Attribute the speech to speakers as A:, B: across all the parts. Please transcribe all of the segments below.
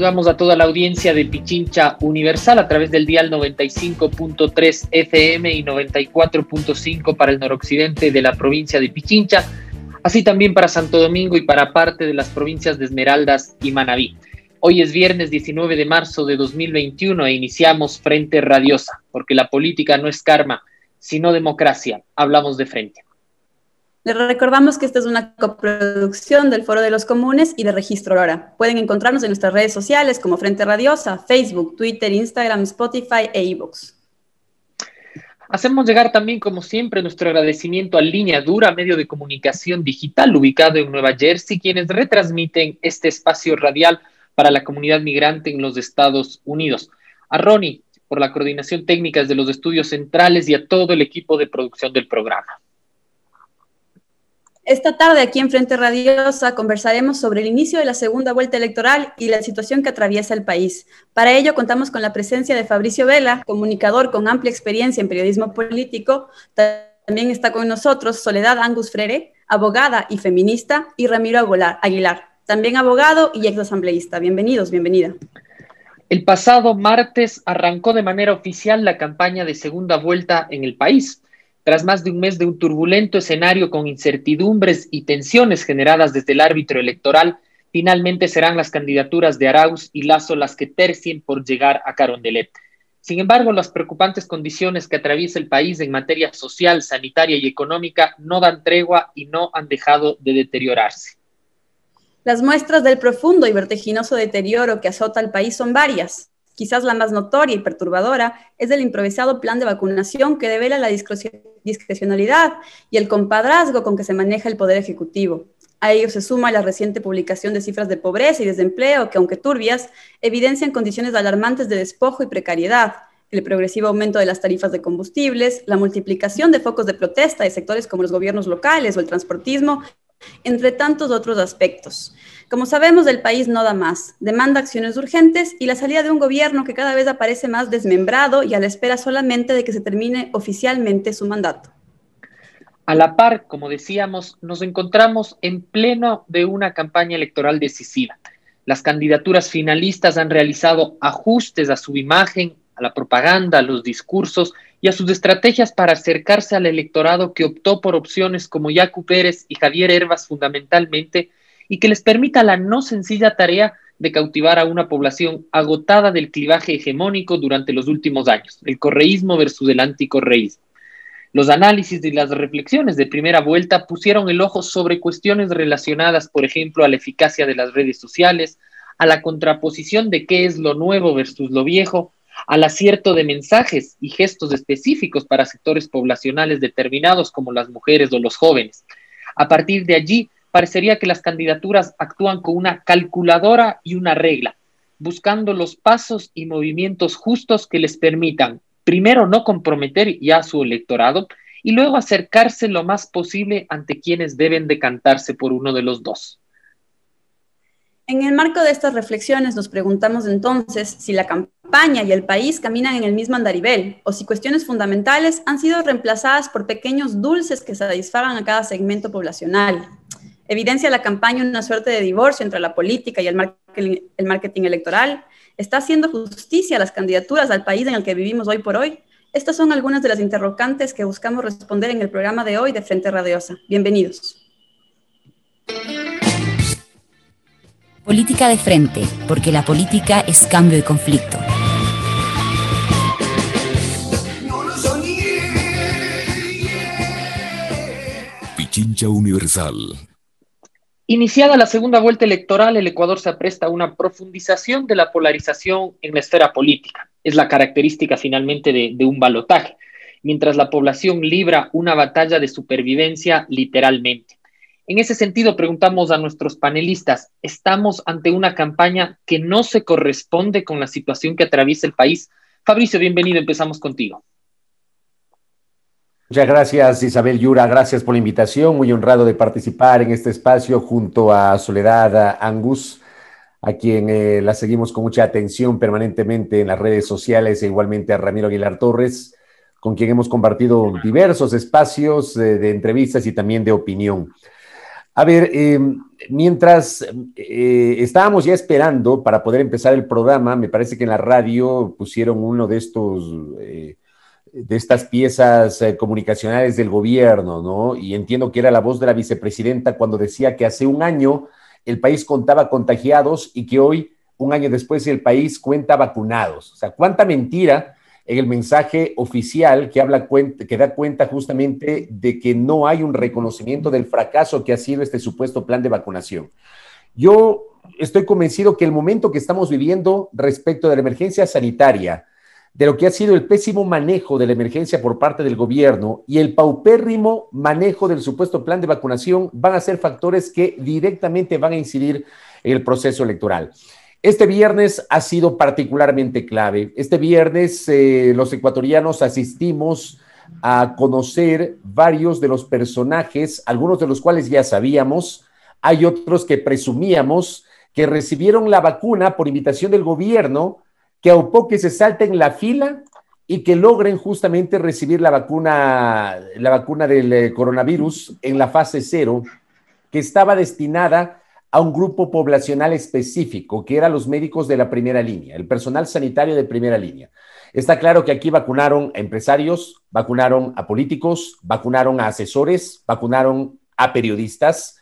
A: Saludamos a toda la audiencia de Pichincha Universal a través del dial 95.3 FM y 94.5 para el noroccidente de la provincia de Pichincha, así también para Santo Domingo y para parte de las provincias de Esmeraldas y Manabí. Hoy es viernes 19 de marzo de 2021 e iniciamos Frente Radiosa, porque la política no es karma, sino democracia. Hablamos de frente.
B: Les recordamos que esta es una coproducción del Foro de los Comunes y de Registro Aurora. Pueden encontrarnos en nuestras redes sociales como Frente Radiosa, Facebook, Twitter, Instagram, Spotify e iVoox.
A: Hacemos llegar también, como siempre, nuestro agradecimiento a Línea Dura, medio de comunicación digital ubicado en Nueva Jersey, quienes retransmiten este espacio radial para la comunidad migrante en los Estados Unidos. A Ronnie por la coordinación técnica de los estudios centrales y a todo el equipo de producción del programa.
B: Esta tarde aquí en Frente Radiosa conversaremos sobre el inicio de la segunda vuelta electoral y la situación que atraviesa el país. Para ello contamos con la presencia de Fabricio Vela, comunicador con amplia experiencia en periodismo político. También está con nosotros Soledad Angus Frere, abogada y feminista, y Ramiro Aguilar, también abogado y ex asambleísta. Bienvenidos, bienvenida.
A: El pasado martes arrancó de manera oficial la campaña de segunda vuelta en el país. Tras más de un mes de un turbulento escenario con incertidumbres y tensiones generadas desde el árbitro electoral, finalmente serán las candidaturas de Arauz y Lazo las que tercien por llegar a Carondelet. Sin embargo, las preocupantes condiciones que atraviesa el país en materia social, sanitaria y económica no dan tregua y no han dejado de deteriorarse.
B: Las muestras del profundo y vertiginoso deterioro que azota al país son varias. Quizás la más notoria y perturbadora es el improvisado plan de vacunación que devela la discrecionalidad y el compadrazgo con que se maneja el Poder Ejecutivo. A ello se suma la reciente publicación de cifras de pobreza y desempleo que, aunque turbias, evidencian condiciones alarmantes de despojo y precariedad, el progresivo aumento de las tarifas de combustibles, la multiplicación de focos de protesta de sectores como los gobiernos locales o el transportismo, entre tantos otros aspectos. Como sabemos, el país no da más, demanda acciones urgentes y la salida de un gobierno que cada vez aparece más desmembrado y a la espera solamente de que se termine oficialmente su mandato.
A: A la par, como decíamos, nos encontramos en pleno de una campaña electoral decisiva. Las candidaturas finalistas han realizado ajustes a su imagen, a la propaganda, a los discursos y a sus estrategias para acercarse al electorado que optó por opciones como Yacu Pérez y Javier Herbas fundamentalmente, y que les permita la no sencilla tarea de cautivar a una población agotada del clivaje hegemónico durante los últimos años, el correísmo versus el anticorreísmo. Los análisis y las reflexiones de primera vuelta pusieron el ojo sobre cuestiones relacionadas, por ejemplo, a la eficacia de las redes sociales, a la contraposición de qué es lo nuevo versus lo viejo, al acierto de mensajes y gestos específicos para sectores poblacionales determinados como las mujeres o los jóvenes. A partir de allí, parecería que las candidaturas actúan con una calculadora y una regla, buscando los pasos y movimientos justos que les permitan, primero, no comprometer ya a su electorado y luego acercarse lo más posible ante quienes deben decantarse por uno de los dos.
B: En el marco de estas reflexiones nos preguntamos entonces si la campaña y el país caminan en el mismo andarivel o si cuestiones fundamentales han sido reemplazadas por pequeños dulces que satisfagan a cada segmento poblacional. Evidencia la campaña una suerte de divorcio entre la política y el marketing, electoral. ¿Está haciendo justicia a las candidaturas al país en el que vivimos hoy por hoy? Estas son algunas de las interrogantes que buscamos responder en el programa de hoy de Frente Radiosa. Bienvenidos.
C: Política de frente, porque la política es cambio y conflicto.
D: Pichincha Universal
A: Iniciada la segunda vuelta electoral, el Ecuador se apresta a una profundización de la polarización en la esfera política. Es la característica finalmente de, de un balotaje, mientras la población libra una batalla de supervivencia literalmente. En ese sentido, preguntamos a nuestros panelistas, ¿estamos ante una campaña que no se corresponde con la situación que atraviesa el país? Fabricio, bienvenido, empezamos contigo.
E: Muchas gracias Isabel Yura, gracias por la invitación, muy honrado de participar en este espacio junto a Soledad Angus, a quien eh, la seguimos con mucha atención permanentemente en las redes sociales e igualmente a Ramiro Aguilar Torres, con quien hemos compartido diversos espacios eh, de entrevistas y también de opinión. A ver, em, mientras eh, estábamos ya esperando para poder empezar el programa, me parece que en la radio pusieron uno de estos de estas piezas eh, comunicacionales del gobierno, ¿no? Y entiendo que era la voz de la vicepresidenta cuando decía que hace un año el país contaba contagiados y que hoy, un año después, el país cuenta vacunados. O sea, cuánta mentira en el mensaje oficial que, habla, que da cuenta justamente de que no hay un reconocimiento del fracaso que ha sido este supuesto plan de vacunación. Yo estoy convencido que el momento que estamos viviendo respecto de la emergencia sanitaria, de lo que ha sido el pésimo manejo de la emergencia por parte del gobierno y el paupérrimo manejo del supuesto plan de vacunación van a ser factores que directamente van a incidir en el proceso electoral. Este viernes ha sido particularmente clave. Este viernes eh, los ecuatorianos asistimos a conocer varios de los personajes, algunos de los cuales ya sabíamos, hay otros que presumíamos que recibieron la vacuna por invitación del gobierno que a que se salten la fila y que logren justamente recibir la vacuna, la vacuna del eh, coronavirus en la fase cero, que estaba destinada a un grupo poblacional específico, que eran los médicos de la primera línea, el personal sanitario de primera línea. Está claro que aquí vacunaron a empresarios, vacunaron a políticos, vacunaron a asesores, vacunaron a periodistas,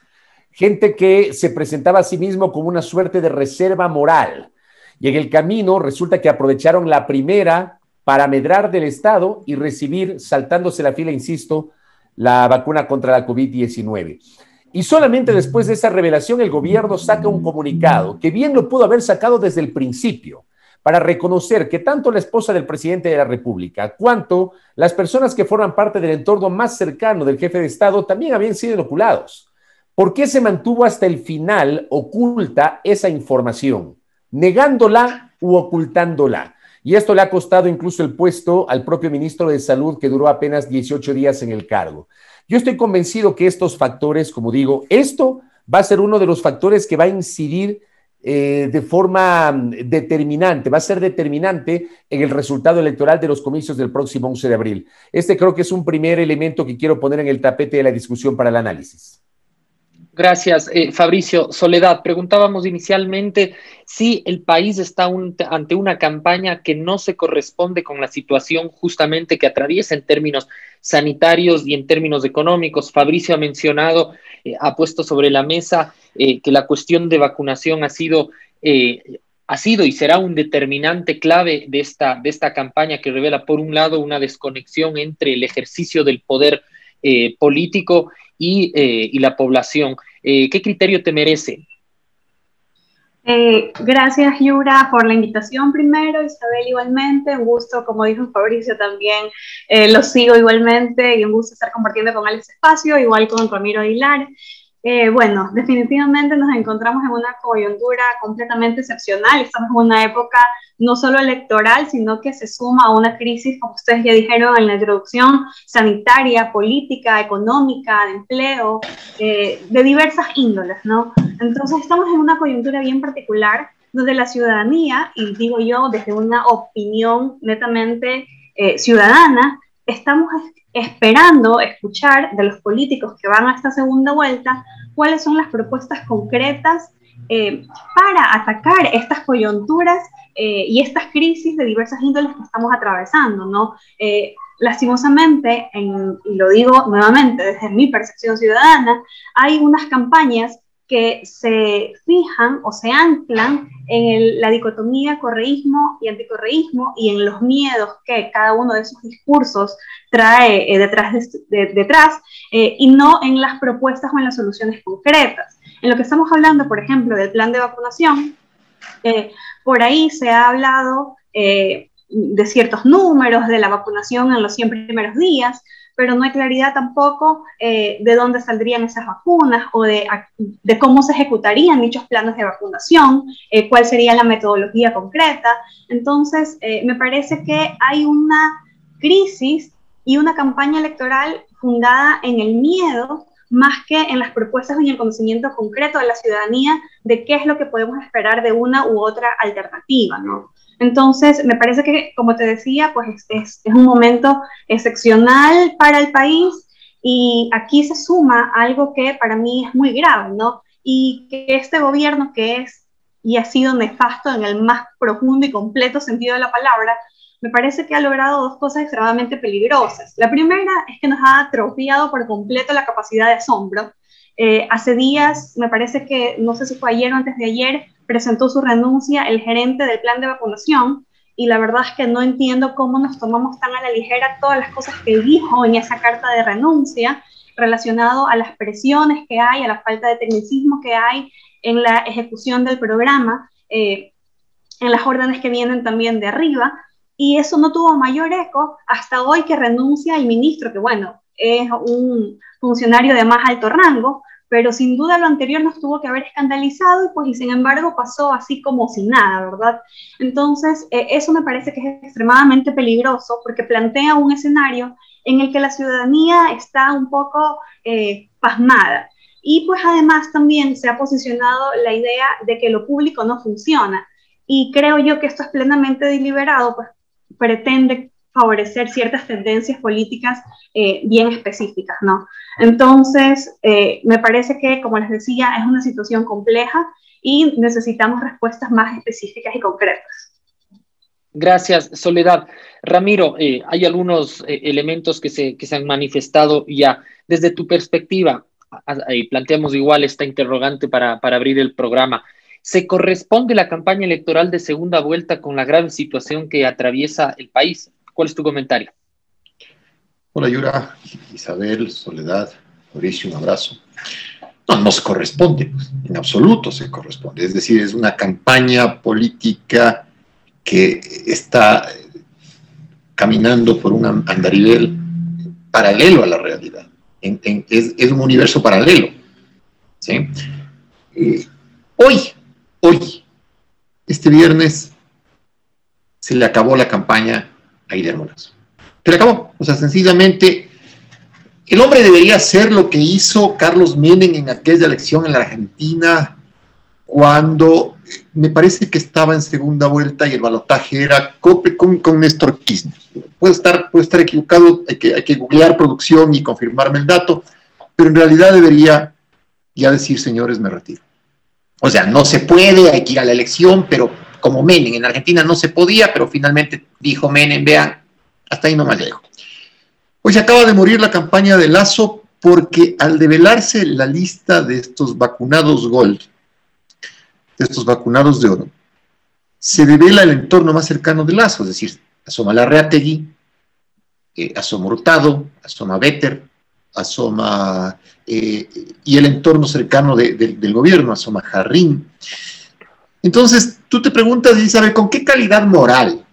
E: gente que se presentaba a sí mismo como una suerte de reserva moral y en el camino resulta que aprovecharon la primera para medrar del Estado y recibir, saltándose la fila, insisto, la vacuna contra la COVID-19. Y solamente después de esa revelación el gobierno saca un comunicado, que bien lo pudo haber sacado desde el principio, para reconocer que tanto la esposa del presidente de la República cuanto las personas que forman parte del entorno más cercano del jefe de Estado también habían sido inoculados. ¿Por qué se mantuvo hasta el final oculta esa información? negándola u ocultándola. Y esto le ha costado incluso el puesto al propio ministro de Salud, que duró apenas 18 días en el cargo. Yo estoy convencido que estos factores, como digo, esto va a ser uno de los factores que va a incidir eh, de forma mm, determinante, va a ser determinante en el resultado electoral de los comicios del próximo 11 de abril. Este creo que es un primer elemento que quiero poner en el tapete de la discusión para el análisis.
A: Gracias, eh, Fabricio. Soledad, preguntábamos inicialmente si el país está ante una campaña que no se corresponde con la situación justamente que atraviesa en términos sanitarios y en términos económicos. Fabricio ha mencionado, eh, ha puesto sobre la mesa eh, que la cuestión de vacunación ha sido ha sido y será un determinante clave de esta, de esta campaña que revela, por un lado, una desconexión entre el ejercicio del poder político y, y, la población. Eh, ¿Qué criterio te merece?
F: Eh, gracias, Yura, por la invitación primero. Isabel, igualmente. Un gusto, como dijo Fabricio, también eh, lo sigo igualmente y un gusto estar compartiendo con él este espacio, igual con Ramiro Aguilar. Eh, bueno, definitivamente nos encontramos en una coyuntura completamente excepcional. Estamos en una época no solo electoral, sino que se suma a una crisis, como ustedes ya dijeron en la introducción, sanitaria, política, económica, de empleo, eh, de diversas índoles, ¿no? Entonces estamos en una coyuntura bien particular donde la ciudadanía, y digo yo desde una opinión netamente eh, ciudadana, estamos esperando escuchar de los políticos que van a esta segunda vuelta cuáles son las propuestas concretas eh, para atacar estas coyunturas eh, y estas crisis de diversas índoles que estamos atravesando, ¿no? Eh, lastimosamente, y lo digo nuevamente desde mi percepción ciudadana, hay unas campañas que se fijan o se anclan en la dicotomía correísmo y anticorreísmo y en los miedos que cada uno de esos discursos trae eh, detrás, detrás eh, y no en las propuestas o en las soluciones concretas. En lo que estamos hablando, por ejemplo, del plan de vacunación, eh, por ahí se ha hablado de ciertos números de la vacunación en los 100 primeros días, pero no hay claridad tampoco eh, de dónde saldrían esas vacunas o de, de, cómo se ejecutarían dichos planes de vacunación, eh, cuál sería la metodología concreta. Entonces, eh, me parece que hay una crisis y una campaña electoral fundada en el miedo más que en las propuestas y en el conocimiento concreto de la ciudadanía de qué es lo que podemos esperar de una u otra alternativa, ¿no? Entonces, me parece que, como te decía, pues es, un momento excepcional para el país y aquí se suma algo que para mí es muy grave, ¿no? Y que este gobierno que es y ha sido nefasto en el más profundo y completo sentido de la palabra, me parece que ha logrado dos cosas extremadamente peligrosas. La primera es que nos ha atrofiado por completo la capacidad de asombro. Eh, hace días, me parece que, no sé si fue ayer o antes de ayer, presentó su renuncia el gerente del plan de vacunación y la verdad es que no entiendo cómo nos tomamos tan a la ligera todas las cosas que dijo en esa carta de renuncia relacionado a las presiones que hay, a la falta de tecnicismo que hay en la ejecución del programa, eh, en las órdenes que vienen también de arriba, y eso no tuvo mayor eco hasta hoy que renuncia el ministro, que bueno, es un funcionario de más alto rango, pero sin duda lo anterior nos tuvo que haber escandalizado y pues y sin embargo pasó así como sin nada, ¿verdad? Entonces, eh, eso me parece que es extremadamente peligroso porque plantea un escenario en el que la ciudadanía está un poco eh, pasmada. Y pues además también se ha posicionado la idea de que lo público no funciona. Y creo yo que esto es plenamente deliberado, pues pretende favorecer ciertas tendencias políticas eh, bien específicas, ¿no? Entonces, eh, me parece que, como les decía, es una situación compleja y necesitamos respuestas más específicas y concretas.
A: Gracias, Soledad. Ramiro, eh, hay algunos elementos que se, que se han manifestado ya. Desde tu perspectiva, y planteamos igual esta interrogante para, para abrir el programa. ¿Se corresponde la campaña electoral de segunda vuelta con la grave situación que atraviesa el país? ¿Cuál es tu comentario?
G: Hola Isabel, Soledad, Mauricio, un abrazo. No, no se corresponde, en absoluto se corresponde. Es decir, es una campaña política que está caminando por un andarivel paralelo a la realidad es, un universo paralelo. ¿sí? hoy, hoy, este viernes, se le acabó la campaña a Guillermo Lazo. Se le acabó. O sea, sencillamente, el hombre debería hacer lo que hizo Carlos Menem en aquella elección en la Argentina, cuando me parece que estaba en segunda vuelta y el balotaje era con, con, Néstor Kirchner. Puede estar, puede estar equivocado, hay que, hay que googlear producción y confirmarme el dato, pero en realidad debería ya decir, señores, me retiro. O sea, no se puede, hay que ir a la elección, pero como Menem, en Argentina no se podía, pero finalmente dijo Menem, vean, hasta ahí no me llego. Hoy se acaba de morir la campaña de Lazo porque al develarse la lista de estos vacunados Gold, de estos vacunados de oro, se revela el entorno más cercano de Lazo, es decir, asoma Larreategui, eh, asoma Hurtado, asoma Better, asoma eh, y el entorno cercano del gobierno, asoma Jarrín. Entonces, tú te preguntas, Isabel, ¿con qué calidad moral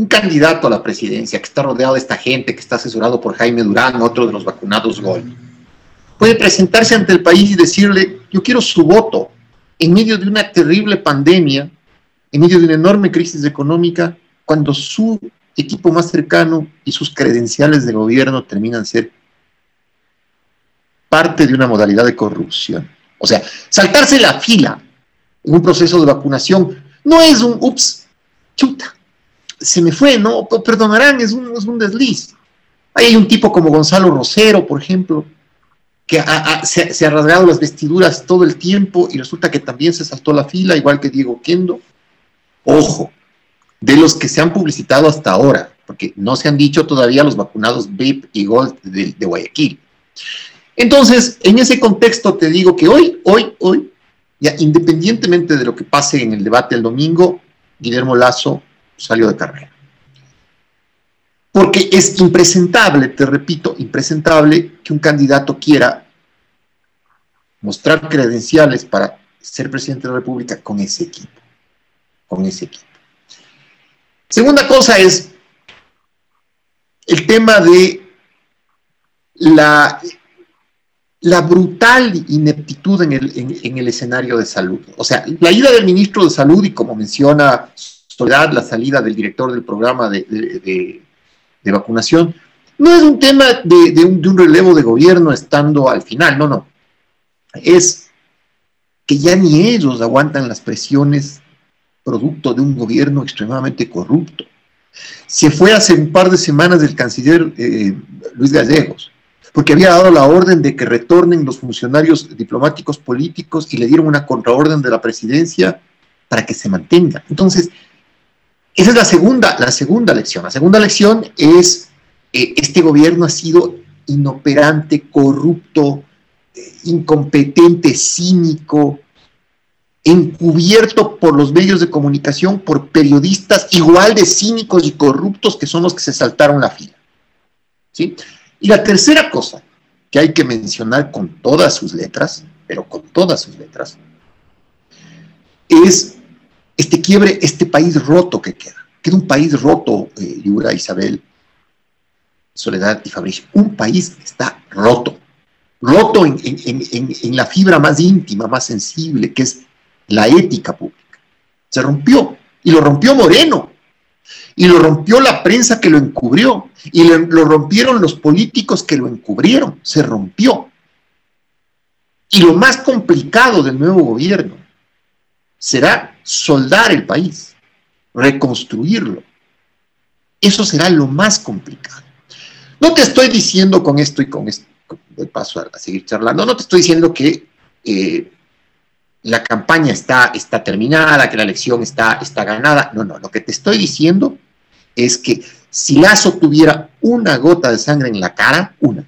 G: un candidato a la presidencia que está rodeado de esta gente, que está asesorado por Jaime Durán, otro de los vacunados Gol, puede presentarse ante el país y decirle, yo quiero su voto, en medio de una terrible pandemia, en medio de una enorme crisis económica, cuando su equipo más cercano y sus credenciales de gobierno terminan ser parte de una modalidad de corrupción. O sea, saltarse la fila en un proceso de vacunación no es un, ups, chuta, se me fue, no, perdonarán, es un, es un desliz. Ahí hay un tipo como Gonzalo Rosero, por ejemplo, que se, ha rasgado las vestiduras todo el tiempo y resulta que también se saltó la fila, igual que Diego Kendo. Ojo, de los que se han publicitado hasta ahora, porque no se han dicho todavía los vacunados VIP y Gold de, de Guayaquil. Entonces, en ese contexto te digo que hoy, hoy, hoy, ya independientemente de lo que pase en el debate el domingo, Guillermo Lazo salió de carrera. Porque es impresentable, te repito, impresentable que un candidato quiera mostrar credenciales para ser presidente de la República con ese equipo. Con ese equipo. Segunda cosa es el tema de la, la brutal ineptitud en el, en el, escenario de salud. O sea, la ida del ministro de Salud y como menciona La salida del director del programa de, vacunación. No es un tema de, un, relevo de gobierno estando al final, no, no. Es que ya ni ellos aguantan las presiones producto de un gobierno extremadamente corrupto. Se fue hace un par de semanas del canciller eh, Luis Gallegos, porque había dado la orden de que retornen los funcionarios diplomáticos políticos y le dieron una contraorden de la presidencia para que se mantenga. Entonces, esa es la segunda, la segunda lección. La segunda lección es, eh, este gobierno ha sido inoperante, corrupto, incompetente, cínico, encubierto por los medios de comunicación, por periodistas igual de cínicos y corruptos que son los que se saltaron la fila. ¿sí? Y la tercera cosa que hay que mencionar con todas sus letras, pero con todas sus letras, es este quiebre, este país roto que queda. Queda un país roto, eh, Isabel, Soledad y Fabricio. Un país está roto. Roto en la fibra más íntima, más sensible, que es la ética pública. Se rompió. Y lo rompió Moreno. Y lo rompió la prensa que lo encubrió. Y lo rompieron los políticos que lo encubrieron. Se rompió. Y lo más complicado del nuevo gobierno será soldar el país, reconstruirlo. Eso será lo más complicado. No te estoy diciendo con esto y con esto, el paso a, seguir charlando, no te estoy diciendo que eh, la campaña está, está terminada, que la elección está, está ganada. No, no, lo que te estoy diciendo es que si Lazo tuviera una gota de sangre en la cara, una,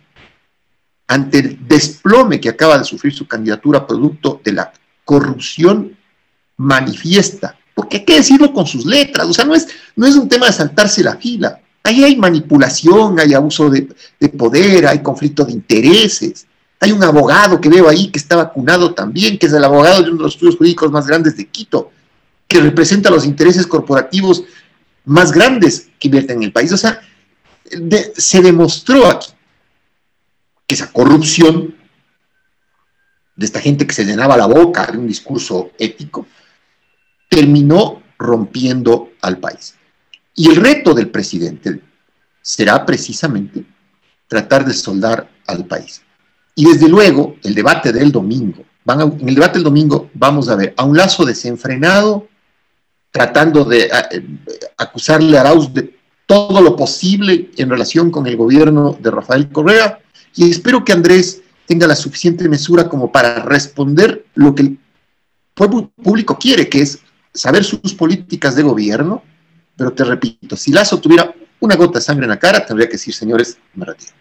G: ante el desplome que acaba de sufrir su candidatura producto de la corrupción manifiesta, porque hay que decirlo con sus letras, o sea, no es, no es un tema de saltarse la fila, ahí hay manipulación, hay abuso de, de poder, hay conflicto de intereses, hay un abogado que veo ahí que está vacunado también, que es el abogado de uno de los estudios jurídicos más grandes de Quito, que representa los intereses corporativos más grandes que invierten en el país. O sea, se demostró aquí que esa corrupción de esta gente que se llenaba la boca de un discurso ético, terminó rompiendo al país. Y el reto del presidente será precisamente tratar de soldar al país. Y desde luego, el debate del domingo, en el debate del domingo vamos a ver a un lazo desenfrenado, tratando de acusarle a Arauz de todo lo posible en relación con el gobierno de Rafael Correa, y espero que Andrés tenga la suficiente mesura como para responder lo que el pueblo público quiere, que es saber sus políticas de gobierno, pero te repito, si Lazo tuviera una gota de sangre en la cara, tendría que decir, señores, me retiro.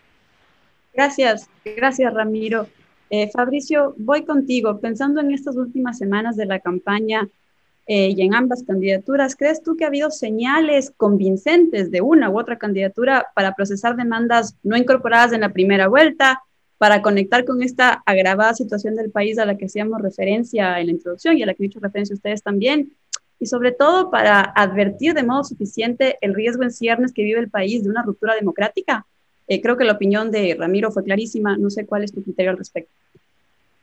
B: Gracias, gracias Ramiro. Eh, Fabricio, voy contigo. Pensando en estas últimas semanas de la campaña eh, y en ambas candidaturas, ¿crees tú que ha habido señales convincentes de una u otra candidatura para procesar demandas no incorporadas en la primera vuelta, para conectar con esta agravada situación del país a la que hacíamos referencia en la introducción y a la que he hecho referencia ustedes también? Y sobre todo para advertir de modo suficiente el riesgo en ciernes que vive el país de una ruptura democrática eh, creo que la opinión de Ramiro fue clarísima. No sé cuál es tu criterio al respecto.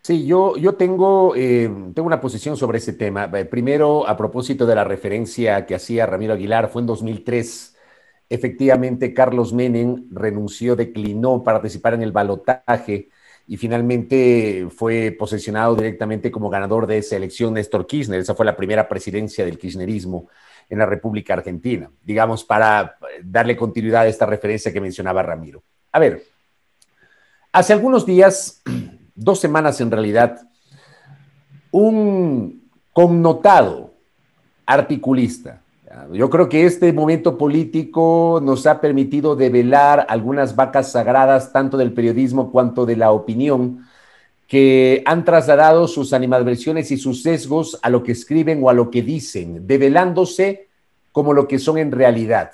E: Sí, yo, yo tengo, eh, tengo una posición sobre ese tema. Eh, primero, a propósito de la referencia que hacía Ramiro Aguilar, fue en 2003. Efectivamente, Carlos Menem renunció, declinó participar en el balotaje y finalmente fue posesionado directamente como ganador de esa elección Néstor Kirchner. Esa fue la primera presidencia del kirchnerismo en la República Argentina, digamos, para darle continuidad a esta referencia que mencionaba Ramiro. A ver, hace algunos días, dos semanas en realidad, un connotado articulista, yo creo que este momento político nos ha permitido develar algunas vacas sagradas, tanto del periodismo cuanto de la opinión, que han trasladado sus animadversiones y sus sesgos a lo que escriben o a lo que dicen, develándose como lo que son en realidad.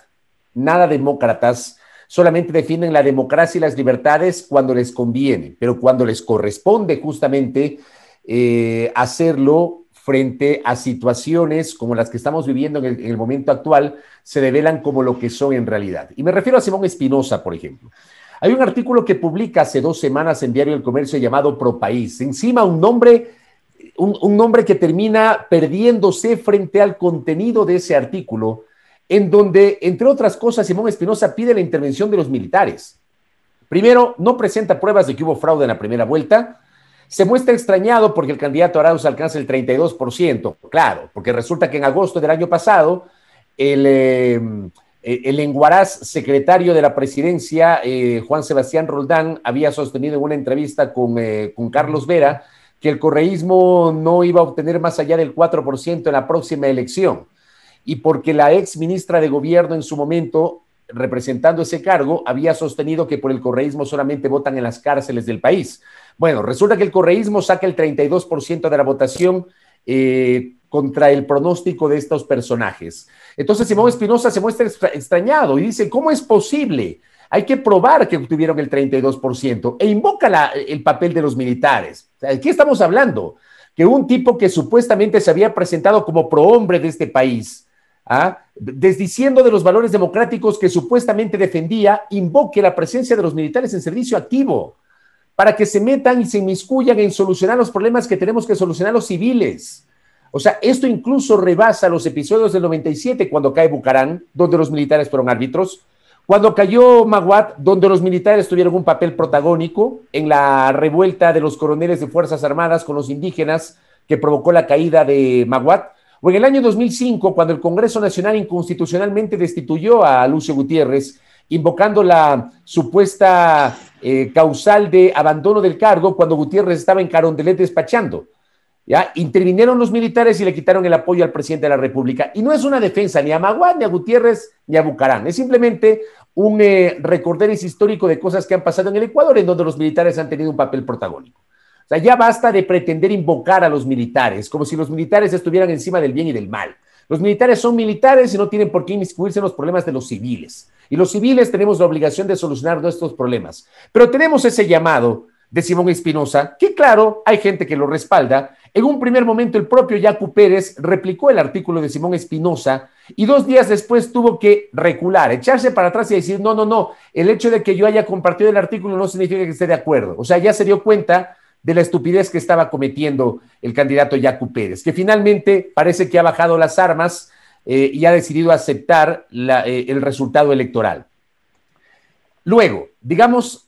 E: Nada demócratas, solamente defienden la democracia y las libertades cuando les conviene, pero cuando les corresponde justamente eh, hacerlo frente a situaciones como las que estamos viviendo en el, en el momento actual, se develan como lo que son en realidad. Y me refiero a Simón Espinosa, por ejemplo. Hay un artículo que publica hace dos semanas en Diario del Comercio llamado Pro País. Encima un nombre, un, nombre que termina perdiéndose frente al contenido de ese artículo, en donde, entre otras cosas, Simón Espinosa pide la intervención de los militares. Primero, no presenta pruebas de que hubo fraude en la primera vuelta. Se muestra extrañado porque el candidato Arauz alcanza el 32%. Claro, porque resulta que en agosto del año pasado, el, eh, el enguaraz secretario de la presidencia, eh, Juan Sebastián Roldán, había sostenido en una entrevista con, eh, con Carlos Vera que el correísmo no iba a obtener más allá del 4% en la próxima elección. Y porque la ex ministra de Gobierno en su momento representando ese cargo, había sostenido que por el correísmo solamente votan en las cárceles del país. Bueno, resulta que el correísmo saca el 32% de la votación eh, contra el pronóstico de estos personajes. Entonces Simón Espinosa se muestra extrañado y dice, ¿cómo es posible? Hay que probar que obtuvieron el 32% e invoca el papel de los militares. ¿De qué estamos hablando? Que un tipo que supuestamente se había presentado como prohombre de este país, ¿ah? desdiciendo de los valores democráticos que supuestamente defendía, invoque la presencia de los militares en servicio activo para que se metan y se inmiscuyan en solucionar los problemas que tenemos que solucionar los civiles. O sea, esto incluso rebasa los episodios del 97 cuando cae Bucarán, donde los militares fueron árbitros, cuando cayó Maguat, donde los militares tuvieron un papel protagónico en la revuelta de los coroneles de Fuerzas Armadas con los indígenas que provocó la caída de Maguat, o en el año 2005, cuando el Congreso Nacional inconstitucionalmente destituyó a Lucio Gutiérrez, invocando la supuesta eh, causal de abandono del cargo cuando Gutiérrez estaba en Carondelet despachando. ¿ya? Intervinieron los militares y le quitaron el apoyo al presidente de la República. Y no es una defensa ni a Maguad, ni a Gutiérrez, ni a Bucarán. Es simplemente un eh, histórico de cosas que han pasado en el Ecuador en donde los militares han tenido un papel protagónico. O sea, ya basta de pretender invocar a los militares, como si los militares estuvieran encima del bien y del mal. Los militares son militares y no tienen por qué inmiscuirse en los problemas de los civiles. Y los civiles tenemos la obligación de solucionar nuestros problemas. Pero tenemos ese llamado de Simón Espinosa, que claro, hay gente que lo respalda. En un primer momento el propio Yacu Pérez replicó el artículo de Simón Espinosa y dos días después tuvo que recular, echarse para atrás y decir, no, no, no, el hecho de que yo haya compartido el artículo no significa que esté de acuerdo. O sea, ya se dio cuenta de la estupidez que estaba cometiendo el candidato Yacu Pérez, que finalmente parece que ha bajado las armas eh, y ha decidido aceptar eh, el resultado electoral. Luego, digamos,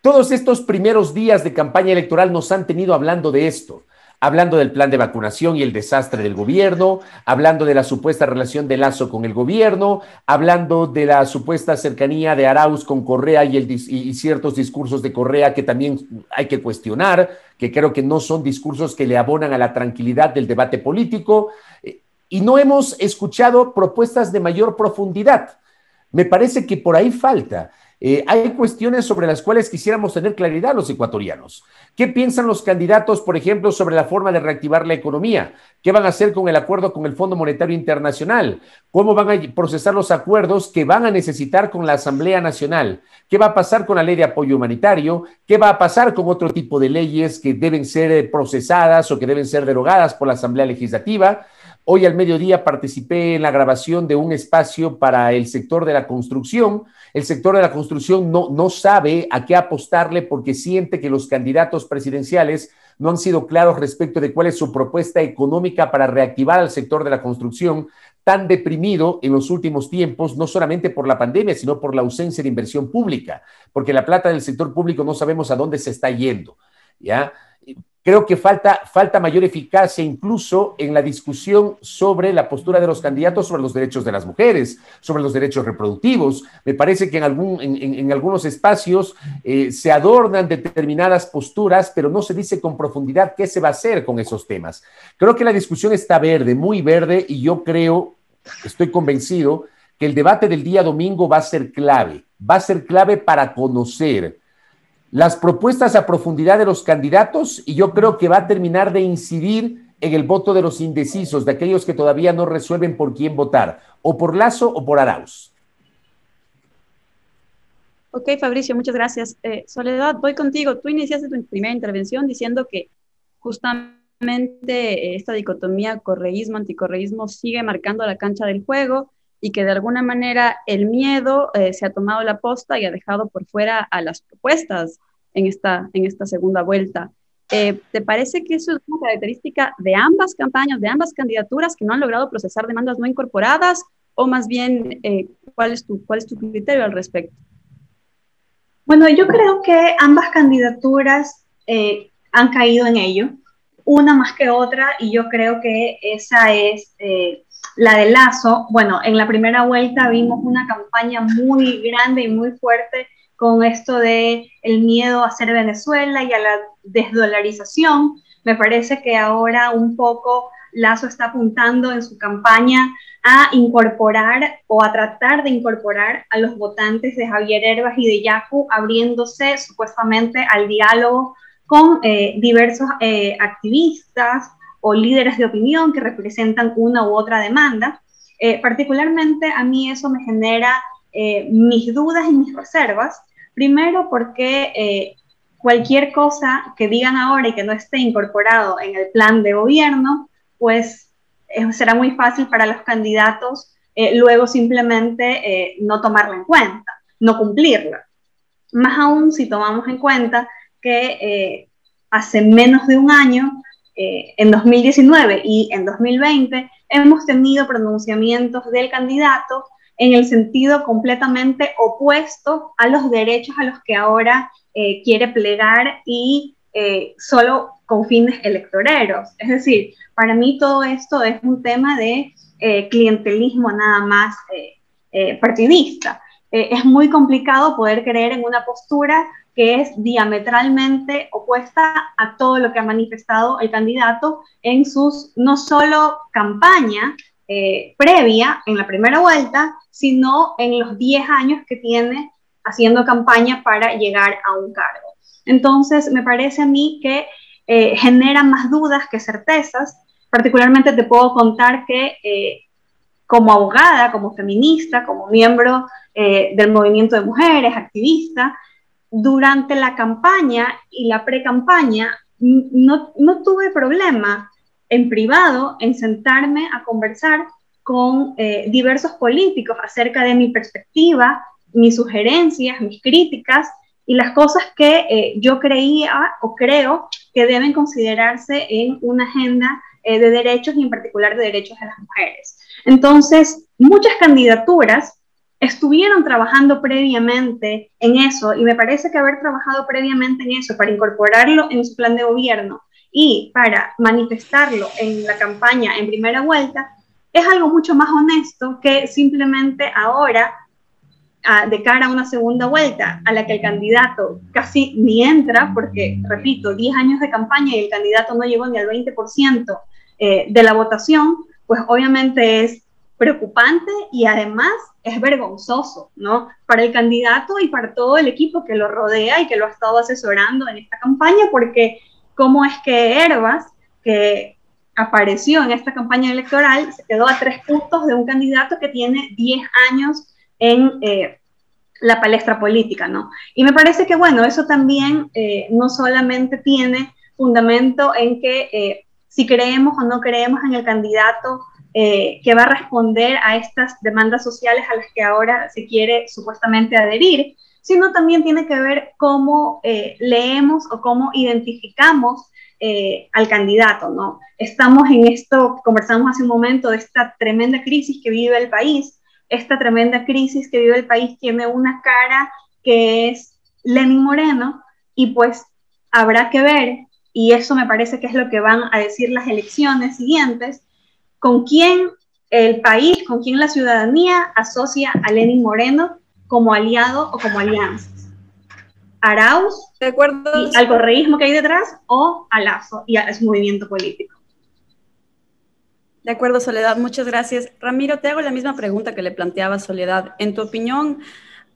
E: todos estos primeros días de campaña electoral nos han tenido hablando de esto hablando del plan de vacunación y el desastre del gobierno, hablando de la supuesta relación de Lazo con el gobierno, hablando de la supuesta cercanía de Arauz con Correa y, el, y ciertos discursos de Correa que también hay que cuestionar, que creo que no son discursos que le abonan a la tranquilidad del debate político, y no hemos escuchado propuestas de mayor profundidad. Me parece que por ahí falta. Eh, hay cuestiones sobre las cuales quisiéramos tener claridad los ecuatorianos. ¿Qué piensan los candidatos, por ejemplo, sobre la forma de reactivar la economía? ¿Qué van a hacer con el acuerdo con el Fondo Monetario Internacional? ¿Cómo van a procesar los acuerdos que van a necesitar con la Asamblea Nacional? ¿Qué va a pasar con la ley de apoyo humanitario? ¿Qué va a pasar con otro tipo de leyes que deben ser eh, procesadas o que deben ser derogadas por la Asamblea Legislativa? Hoy al mediodía participé en la grabación de un espacio para el sector de la construcción. El sector de la construcción no, no sabe a qué apostarle porque siente que los candidatos presidenciales no han sido claros respecto de cuál es su propuesta económica para reactivar al sector de la construcción tan deprimido en los últimos tiempos, no solamente por la pandemia, sino por la ausencia de inversión pública, porque la plata del sector público no sabemos a dónde se está yendo. ¿ya? Creo que falta, falta mayor eficacia incluso en la discusión sobre la postura de los candidatos sobre los derechos de las mujeres, sobre los derechos reproductivos. Me parece que en, algún, en, algunos espacios eh, se adornan determinadas posturas, pero no se dice con profundidad qué se va a hacer con esos temas. Creo que la discusión está verde, muy verde, y yo creo, estoy convencido, que el debate del día domingo va a ser clave, va a ser clave para conocer las propuestas a profundidad de los candidatos y yo creo que va a terminar de incidir en el voto de los indecisos, de aquellos que todavía no resuelven por quién votar, o por Lazo o por Arauz.
B: Ok, Fabricio, muchas gracias. Eh, Soledad, voy contigo. Tú iniciaste tu primera intervención diciendo que justamente esta dicotomía correísmo-anticorreísmo sigue marcando la cancha del juego y que de alguna manera el miedo eh, se ha tomado la posta y ha dejado por fuera a las propuestas en esta, en esta segunda vuelta. Eh, ¿Te parece que eso es una característica de ambas campañas, de ambas candidaturas que no han logrado procesar demandas no incorporadas? o más bien, eh, ¿cuál, es tu, ¿cuál es tu criterio al respecto?
F: Bueno, yo creo que ambas candidaturas eh, han caído en ello, una más que otra, y yo creo que esa es eh, la de Lazo. Bueno, en la primera vuelta vimos una campaña muy grande y muy fuerte con esto de el miedo a ser Venezuela y a la desdolarización. Me parece que ahora un poco Lazo está apuntando en su campaña a incorporar o a tratar de incorporar a los votantes de Javier Herbas y de Yacu, abriéndose supuestamente al diálogo con eh, diversos eh, activistas o líderes de opinión que representan una u otra demanda. Eh, particularmente a mí eso me genera mis dudas y mis reservas. Primero porque cualquier cosa que digan ahora y que no esté incorporado en el plan de gobierno, pues será muy fácil para los candidatos luego simplemente no tomarla en cuenta, no cumplirla. Más aún si tomamos en cuenta que eh, hace menos de un año, eh, en 2019 y en 2020, hemos tenido pronunciamientos del candidato en el sentido completamente opuesto a los derechos a los que ahora eh, quiere plegar y solo con fines electoreros. Es decir, para mí todo esto es un tema de clientelismo nada más partidista. es muy complicado poder creer en una postura que es diametralmente opuesta a todo lo que ha manifestado el candidato en sus no solo campaña eh, previa en la primera vuelta, sino en los 10 años que tiene haciendo campaña para llegar a un cargo. Entonces, me parece a mí que eh, genera más dudas que certezas. Particularmente te puedo contar que eh, como abogada, como feminista, como miembro del movimiento de mujeres, activista, durante la campaña y la pre-campaña no, tuve problema en privado en sentarme a conversar con eh, diversos políticos acerca de mi perspectiva, mis sugerencias, mis críticas y las cosas que eh, yo creía o creo que deben considerarse en una agenda eh, de derechos y en particular de derechos de las mujeres. Entonces, muchas candidaturas estuvieron trabajando previamente en eso y me parece que haber trabajado previamente en eso para incorporarlo en su plan de gobierno y para manifestarlo en la campaña en primera vuelta es algo mucho más honesto que simplemente ahora de cara a una segunda vuelta a la que el candidato casi ni entra, porque, repito, 10 años de campaña y el candidato no llegó ni al 20% eh, de la votación, pues obviamente es preocupante y además es vergonzoso, ¿no? Para el candidato y para todo el equipo que lo rodea y que lo ha estado asesorando en esta campaña, porque cómo es que Herbas, que apareció en esta campaña electoral, se quedó a tres puntos de un candidato que tiene 10 años en eh, la palestra política, ¿no? Y me parece que, bueno, eso también eh, no solamente tiene fundamento en que eh, si creemos o no creemos en el candidato eh, que va a responder a estas demandas sociales a las que ahora se quiere supuestamente adherir, sino también tiene que ver cómo eh, leemos o cómo identificamos eh, al candidato, ¿no? Estamos en esto, conversamos hace un momento, de esta tremenda crisis que vive el país. Esta tremenda crisis que vive el país tiene una cara que es Lenin Moreno y pues habrá que ver, y eso me parece que es lo que van a decir las elecciones siguientes, con quién el país, con quién la ciudadanía asocia a Lenin Moreno como aliado o como alianzas. Arauz,
B: de acuerdo.
F: al correísmo que hay detrás, o a Lazo y a su movimiento político.
B: De acuerdo, Soledad, muchas gracias. Ramiro, te hago la misma pregunta que le planteaba Soledad. En tu opinión,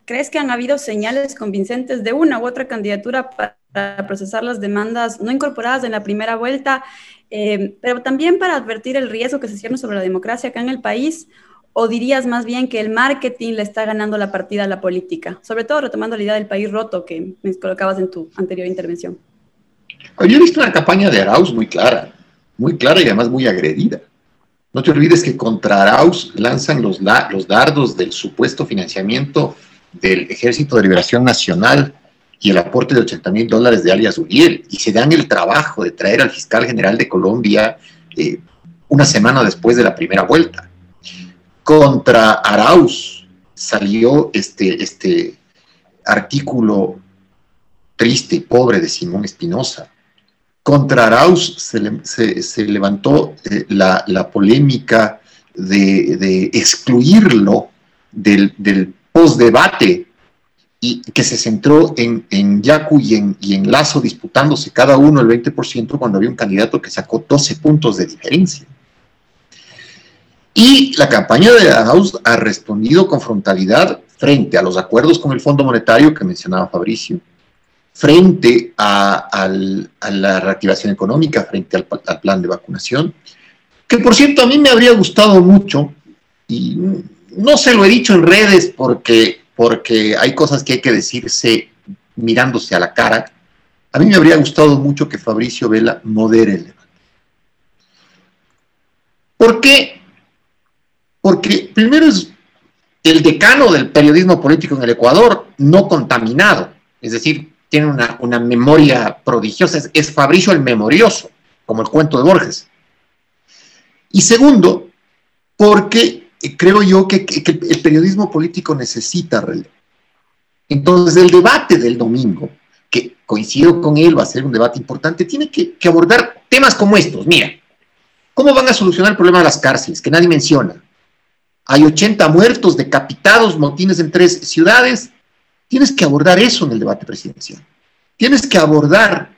B: ¿crees que han habido señales convincentes de una u otra candidatura para procesar las demandas no incorporadas en la primera vuelta eh, pero también para advertir el riesgo que se cierne sobre la democracia acá en el país, o dirías más bien que el marketing le está ganando la partida a la política, sobre todo retomando la idea del país roto que me colocabas en tu anterior intervención.
G: Yo he visto una campaña de Arauz muy clara, muy clara y además muy agredida. No te olvides que contra Arauz lanzan los, los dardos del supuesto financiamiento del Ejército de Liberación Nacional y el aporte de 80 mil dólares de alias Uriel, y se dan el trabajo de traer al fiscal general de Colombia eh, una semana después de la primera vuelta. contra Arauz salió este, este artículo triste y pobre de Simón Espinosa. Contra Arauz se, levantó eh, la, polémica de, excluirlo del, del postdebate y que se centró en, en Yacu y en, y en Lazo disputándose cada uno el 20% cuando había un candidato que sacó 12 puntos de diferencia. Y la campaña de Arauz ha respondido con frontalidad frente a los acuerdos con el Fondo Monetario que mencionaba Fabricio, frente a, la reactivación económica, frente al, al, plan de vacunación, que por cierto a mí me habría gustado mucho, y no se lo he dicho en redes porque, porque hay cosas que hay que decirse mirándose a la cara, a mí me habría gustado mucho que Fabricio Vela modere el debate. ¿Por qué? Porque primero es el decano del periodismo político en el Ecuador, no contaminado, es decir, tiene una, memoria prodigiosa, es, Fabricio el memorioso, como el cuento de Borges. Y segundo, porque creo yo que, el periodismo político necesita relevo. Entonces, el debate del domingo, que coincido con él, va a ser un debate importante, tiene que, que abordar temas como estos. Mira, ¿cómo van a solucionar el problema de las cárceles, que nadie menciona? Hay 80 muertos, decapitados, motines en tres ciudades. Tienes que abordar eso en el debate presidencial. Tienes que abordar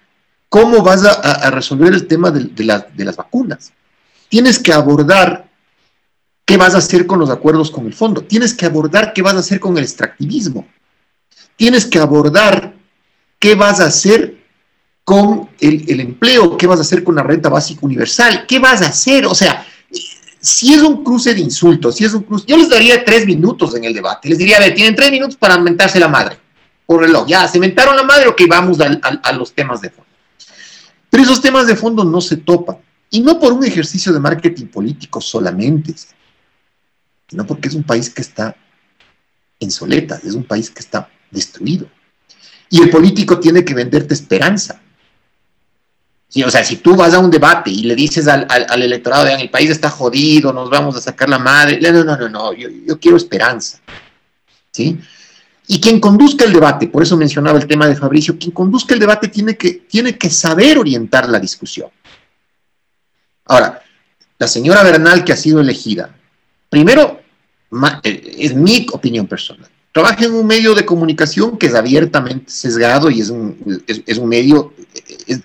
G: cómo vas a, resolver el tema de, las vacunas. Tienes que abordar qué vas a hacer con los acuerdos con el fondo. Tienes que abordar qué vas a hacer con el extractivismo. Tienes que abordar qué vas a hacer con el, empleo, qué vas a hacer con la renta básica universal, qué vas a hacer. O sea, si es un cruce de insultos, si es un cruce, yo les daría tres minutos en el debate. Les diría, a ver, tienen tres minutos para mentarse la madre por reloj. Ya, se mentaron la madre, ok, vamos a, los temas de fondo. Pero esos temas de fondo no se topan. Y no por un ejercicio de marketing político solamente, sino porque es un país que está en soletas, es un país que está destruido. Y el político tiene que venderte esperanza o sea, si tú vas a un debate y le dices al, electorado, vean, el país está jodido, nos vamos a sacar la madre, no, no, no, no, yo, yo quiero esperanza. ¿Sí? Y quien conduzca el debate, por eso mencionaba el tema de Fabricio, quien conduzca el debate tiene que, tiene que saber orientar la discusión. Ahora, la señora Bernal que ha sido elegida, primero, es mi opinión personal, trabaja en un medio de comunicación que es abiertamente sesgado y es un, es, un medio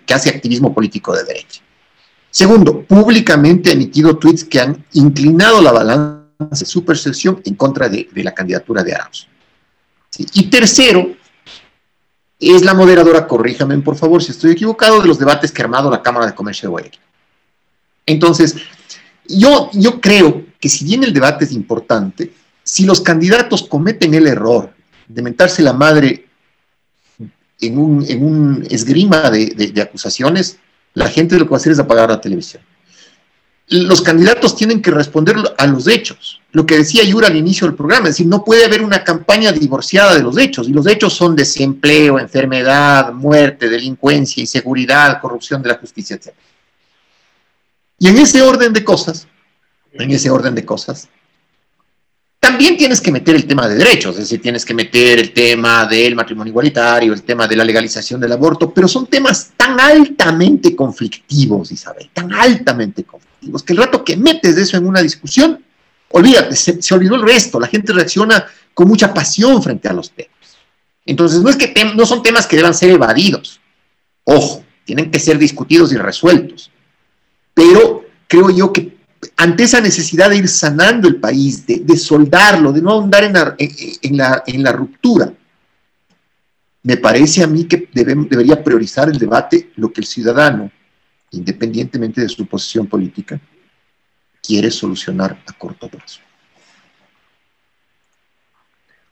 G: que hace activismo político de derecha. Segundo, públicamente ha emitido tweets que han inclinado la balanza de su percepción en contra de, la candidatura de Arauz. Y tercero, es la moderadora, corríjame por favor si estoy equivocado, de los debates que ha armado la Cámara de Comercio de Guayaquil. Entonces, yo, yo creo que si bien el debate es importante, si los candidatos cometen el error de mentarse la madre en un, esgrima de, acusaciones, la gente lo que va a hacer es apagar la televisión. Los candidatos tienen que responder a los hechos. Lo que decía Yura al inicio del programa, es decir, no puede haber una campaña divorciada de los hechos. Y los hechos son desempleo, enfermedad, muerte, delincuencia, inseguridad, corrupción de la justicia, etc. Y en ese orden de cosas, en ese orden de cosas, también tienes que meter el tema de derechos, es decir, tienes que meter el tema del matrimonio igualitario, el tema de la legalización del aborto, pero son temas tan altamente conflictivos, Isabel, tan altamente conflictivos, que el rato que metes eso en una discusión, olvídate, se, olvidó el resto, la gente reacciona con mucha pasión frente a los temas. Entonces, no es que no son temas que deban ser evadidos, ojo, tienen que ser discutidos y resueltos, pero creo yo que ante esa necesidad de ir sanando el país, de, soldarlo, de no ahondar en la, ruptura, me parece a mí que debería priorizar el debate lo que el ciudadano, independientemente de su posición política, quiere solucionar a corto plazo.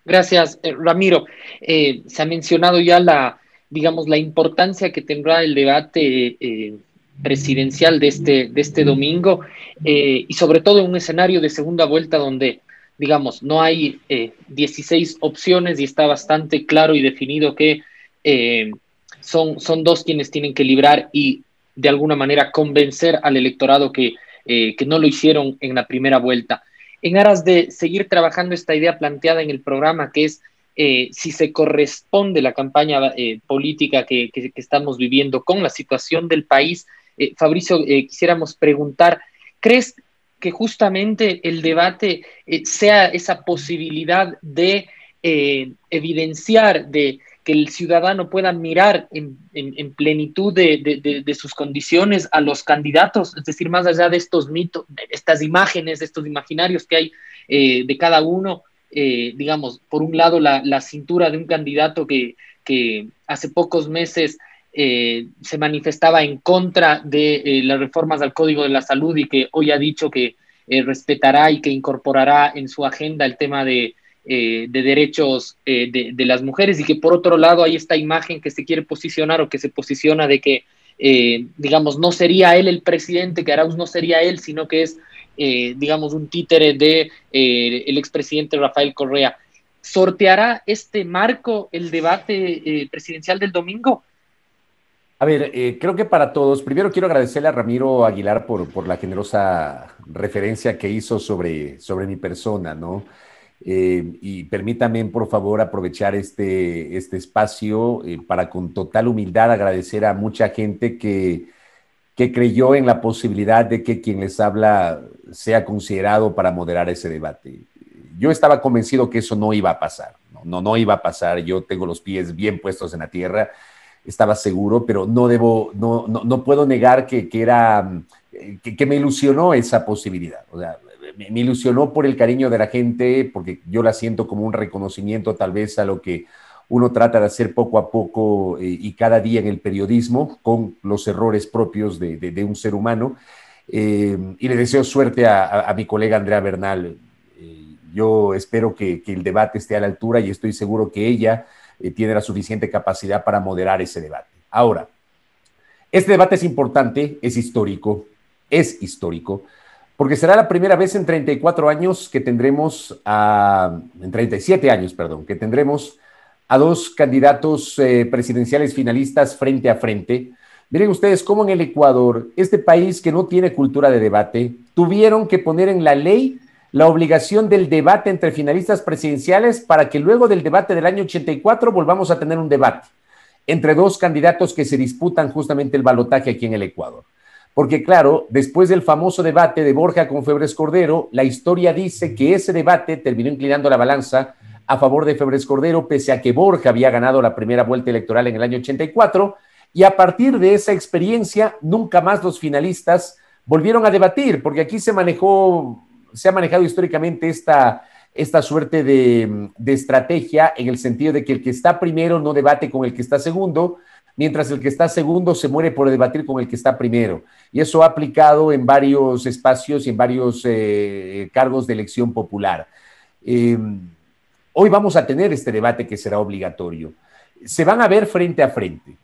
A: Gracias, eh, Ramiro. Eh, se ha mencionado ya la, digamos, la importancia que tendrá el debate eh, presidencial de este, de este domingo eh, y sobre todo en un escenario de segunda vuelta donde, digamos, no hay 16 eh, opciones y está bastante claro y definido que eh, son, son dos quienes tienen que librar y de alguna manera convencer al electorado que, que no lo hicieron en la primera vuelta. en aras de seguir trabajando esta idea planteada en el programa, que es eh, si se corresponde la campaña eh, política que, estamos viviendo con la situación del país, eh, Fabricio, quisiéramos preguntar, ¿crees que justamente el debate sea esa posibilidad de evidenciar, de que el ciudadano pueda mirar en, plenitud de, sus condiciones a los candidatos, es decir, más allá de estos mitos, estas imágenes, de estos imaginarios que hay de cada uno, eh, digamos, por un lado la, cintura de un candidato que, hace pocos meses eh, se manifestaba en contra de eh, las reformas al Código de la Salud y que hoy ha dicho que respetará y que incorporará en su agenda el tema de, derechos de, las mujeres y que por otro lado hay esta imagen que se quiere posicionar o que se posiciona de que, digamos, no sería él el presidente, que Arauz no sería él, sino que es eh, digamos, un títere de eh, el expresidente Rafael Correa. ¿Sorteará este marco el debate eh, presidencial del domingo?
E: A ver, creo que para todos, primero quiero agradecerle a Ramiro Aguilar por, por la generosa referencia que hizo sobre, sobre mi persona, ¿no? y permítame, por favor, aprovechar este, este espacio para con total humildad agradecer a mucha gente que, que creyó en la posibilidad de que quien les habla sea considerado para moderar ese debate. Yo estaba convencido que eso no iba a pasar, no, no, iba a pasar, yo tengo los pies bien puestos en la tierra, estaba seguro, pero no debo, no, no, puedo negar que, que era, que, me ilusionó esa posibilidad. O sea, me, ilusionó por el cariño de la gente, porque yo la siento como un reconocimiento tal vez a lo que uno trata de hacer poco a poco eh, y cada día en el periodismo con los errores propios de, un ser humano. Eh, y le deseo suerte a, mi colega Andrea Bernal. Eh, yo espero que, el debate esté a la altura y estoy seguro que ella tiene la suficiente capacidad para moderar ese debate. Ahora, este debate es importante, es histórico, es histórico, porque será la primera vez en 34 años que tendremos, a, en 37 años, perdón, que tendremos a dos candidatos eh, presidenciales finalistas frente a frente. Miren ustedes cómo en el Ecuador, este país que no tiene cultura de debate, tuvieron que poner en la ley la obligación del debate entre finalistas presidenciales para que luego del debate del año 84 volvamos a tener un debate entre dos candidatos que se disputan justamente el balotaje aquí en el Ecuador. Porque claro, después del famoso debate de Borja con Febres Cordero, la historia dice que ese debate terminó inclinando la balanza a favor de Febres Cordero, pese a que Borja había ganado la primera vuelta electoral en el año 84, y a partir de esa experiencia, nunca más los finalistas volvieron a debatir, porque aquí se manejó, se ha manejado históricamente esta, esta suerte de, de estrategia en el sentido de que el que está primero no debate con el que está segundo, mientras el que está segundo se muere por debatir con el que está primero. Y eso ha aplicado en varios espacios y en varios eh, cargos de elección popular. Eh, Hoy vamos a tener este debate que será obligatorio. Se van a ver frente a frente.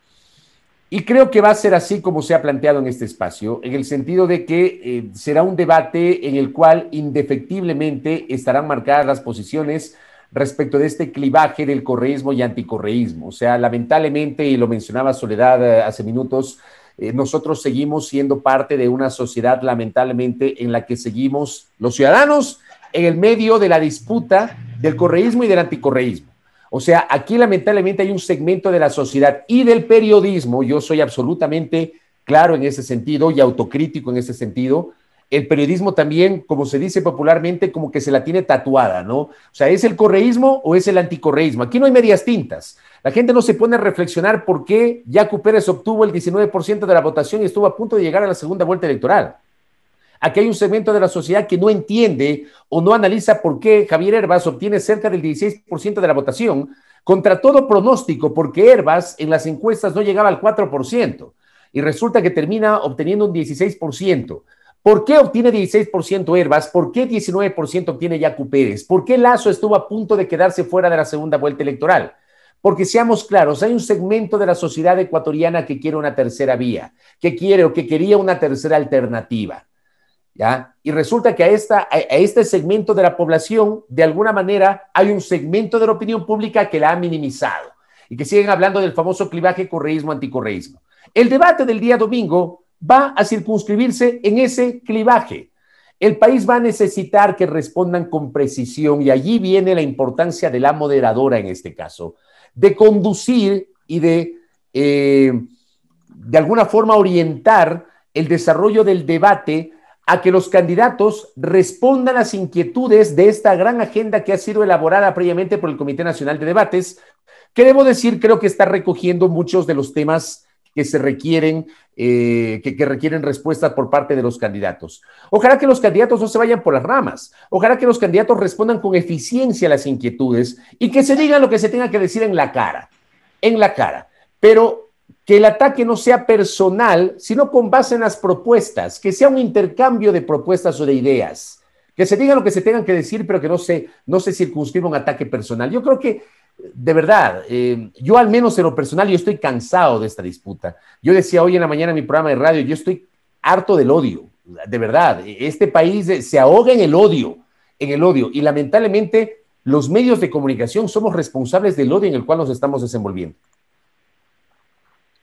E: Y creo que va a ser así como se ha planteado en este espacio, en el sentido de que eh, será un debate en el cual indefectiblemente estarán marcadas las posiciones respecto de este clivaje del correísmo y anticorreísmo. O sea, lamentablemente, y lo mencionaba Soledad eh, hace minutos, eh, nosotros seguimos siendo parte de una sociedad lamentablemente en la que seguimos los ciudadanos en el medio de la disputa del correísmo y del anticorreísmo. O sea, aquí lamentablemente hay un segmento de la sociedad y del periodismo, yo soy absolutamente claro en ese sentido y autocrítico en ese sentido. El periodismo también, como se dice popularmente, como que se la tiene tatuada, ¿no? O sea, ¿es el correísmo o es el anticorreísmo? Aquí no hay medias tintas. La gente no se pone a reflexionar por qué Jaco Pérez obtuvo el 19% de la votación y estuvo a punto de llegar a la segunda vuelta electoral. Aquí hay un segmento de la sociedad que no entiende o no analiza por qué Javier Herbas obtiene cerca del 16% de la votación, contra todo pronóstico, porque Herbas en las encuestas no llegaba al 4% y resulta que termina obteniendo un 16%. ¿Por qué obtiene 16% Herbas? ¿Por qué 19% obtiene Yacu Pérez? ¿Por qué Lazo estuvo a punto de quedarse fuera de la segunda vuelta electoral? Porque seamos claros, hay un segmento de la sociedad ecuatoriana que quiere una tercera vía, que quiere o que quería una tercera alternativa. Y resulta que a, esta, a este segmento de la población, de alguna manera, hay un segmento de la opinión pública que la ha minimizado y que siguen hablando del famoso clivaje correísmo-anticorreísmo. El debate del día domingo va a circunscribirse en ese clivaje, el país va a necesitar que respondan con precisión y allí viene la importancia de la moderadora en este caso, de conducir y de, eh, de alguna forma, orientar el desarrollo del debate a que los candidatos respondan las inquietudes de esta gran agenda que ha sido elaborada previamente por el Comité Nacional de Debates, que debo decir creo que está recogiendo muchos de los temas que se requieren, eh, que, requieren respuesta por parte de los candidatos. Ojalá que los candidatos no se vayan por las ramas, ojalá que los candidatos respondan con eficiencia a las inquietudes y que se digan lo que se tenga que decir en la cara, en la cara. Pero que el ataque no sea personal, sino con base en las propuestas, que sea un intercambio de propuestas o de ideas, que se diga lo que se tengan que decir, pero que no se, no se circunscriba un ataque personal. Yo creo que, de verdad, eh, yo al menos en lo personal, yo estoy cansado de esta disputa. Yo decía hoy en la mañana en mi programa de radio, yo estoy harto del odio, de verdad. Este país se ahoga en el odio, en el odio, y lamentablemente los medios de comunicación somos responsables del odio en el cual nos estamos desenvolviendo.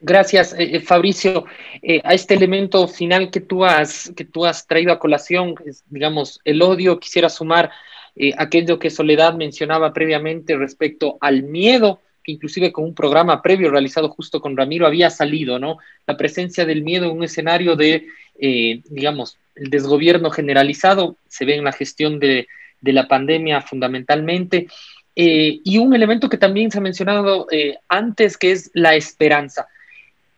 A: Gracias, eh, eh, Fabricio. Eh, a este elemento final que tú has, que tú has traído a colación, digamos, el odio, quisiera sumar aquello que Soledad mencionaba previamente respecto al miedo, que inclusive con un programa previo realizado justo con Ramiro había salido, ¿no? La presencia del miedo en un escenario de, digamos, el desgobierno generalizado, se ve en la gestión de, de la pandemia fundamentalmente. y un elemento que también se ha mencionado antes, que es la esperanza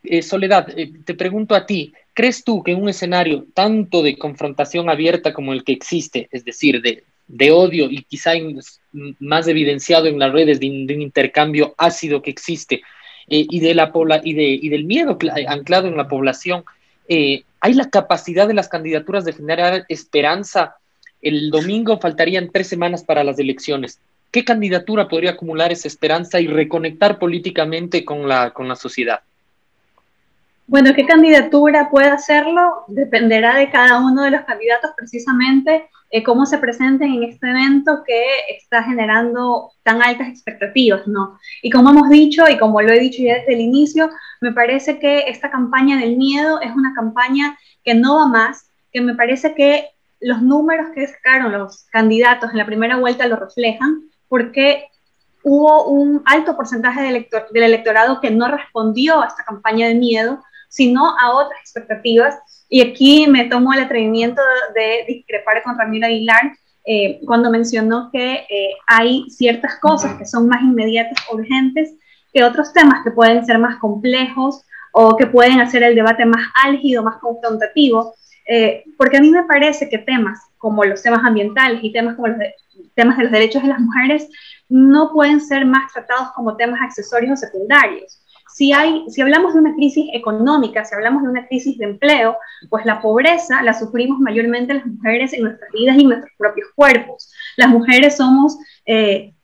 A: eh, Soledad, eh, te pregunto a ti, ¿crees tú que en un escenario tanto de confrontación abierta como el que existe, es decir, de, odio y quizá más evidenciado en las redes de, un intercambio ácido que existe eh, y, de la y, y del miedo anclado en la población, ¿hay la capacidad de las candidaturas de generar esperanza? El domingo faltarían tres semanas para las elecciones. ¿Qué candidatura podría acumular esa esperanza y reconectar políticamente con la sociedad?
F: Bueno, ¿qué candidatura puede hacerlo? Dependerá de cada uno de los candidatos precisamente eh, cómo se presenten en este evento que está generando tan altas expectativas, ¿no? Y como hemos dicho, y como lo he dicho ya desde el inicio, me parece que esta campaña del miedo es una campaña que no va más, que me parece que los números que sacaron los candidatos en la primera vuelta lo reflejan, porque hubo un alto porcentaje del electorado que no respondió a esta campaña de miedo, sino a otras expectativas. Y aquí me tomo el atrevimiento de discrepar con Ramiro Aguilar eh, cuando mencionó que eh, hay ciertas cosas que son más inmediatas, urgentes, que otros temas que pueden ser más complejos o que pueden hacer el debate más álgido, más confrontativo. Eh, porque a mí me parece que temas como los temas ambientales y temas como los temas de los derechos de las mujeres no pueden ser más tratados como temas accesorios o secundarios si, hay, si hablamos de una crisis económica, si hablamos de una crisis de empleo, pues la pobreza la sufrimos mayormente las mujeres en nuestras vidas y en nuestros propios cuerpos. Las mujeres somos, eh,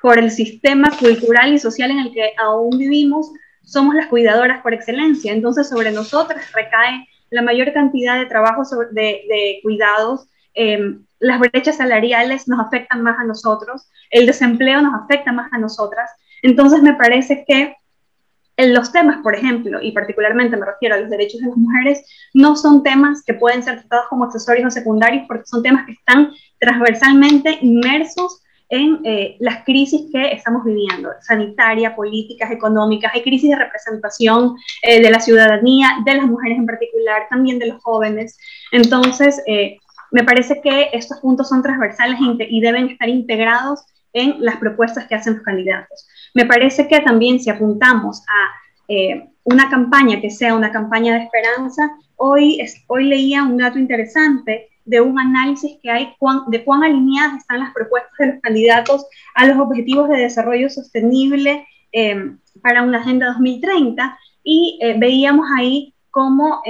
F: por el sistema cultural y social en el que aún vivimos, somos las cuidadoras por excelencia. Entonces, sobre nosotras recae la mayor cantidad de trabajo de, de, cuidados. Em, las brechas salariales nos afectan más a nosotros, el desempleo nos afecta más a nosotras. Entonces, me parece que en los temas, por ejemplo, y particularmente me refiero a los derechos de las mujeres, no son temas que pueden ser tratados como accesorios o secundarios porque son temas que están transversalmente inmersos en eh, las crisis que estamos viviendo, sanitaria, políticas, económicas, hay crisis de representación eh, de la ciudadanía, de las mujeres en particular, también de los jóvenes. Entonces, eh, me parece que estos puntos son transversales y deben estar integrados en las propuestas que hacen los candidatos. Me parece que también si apuntamos a eh, una campaña que sea una campaña de esperanza, hoy, hoy leía un dato interesante de un análisis que hay de cuán alineadas están las propuestas de los candidatos a los objetivos de desarrollo sostenible eh, para una Agenda 2030 y eh, veíamos ahí cómo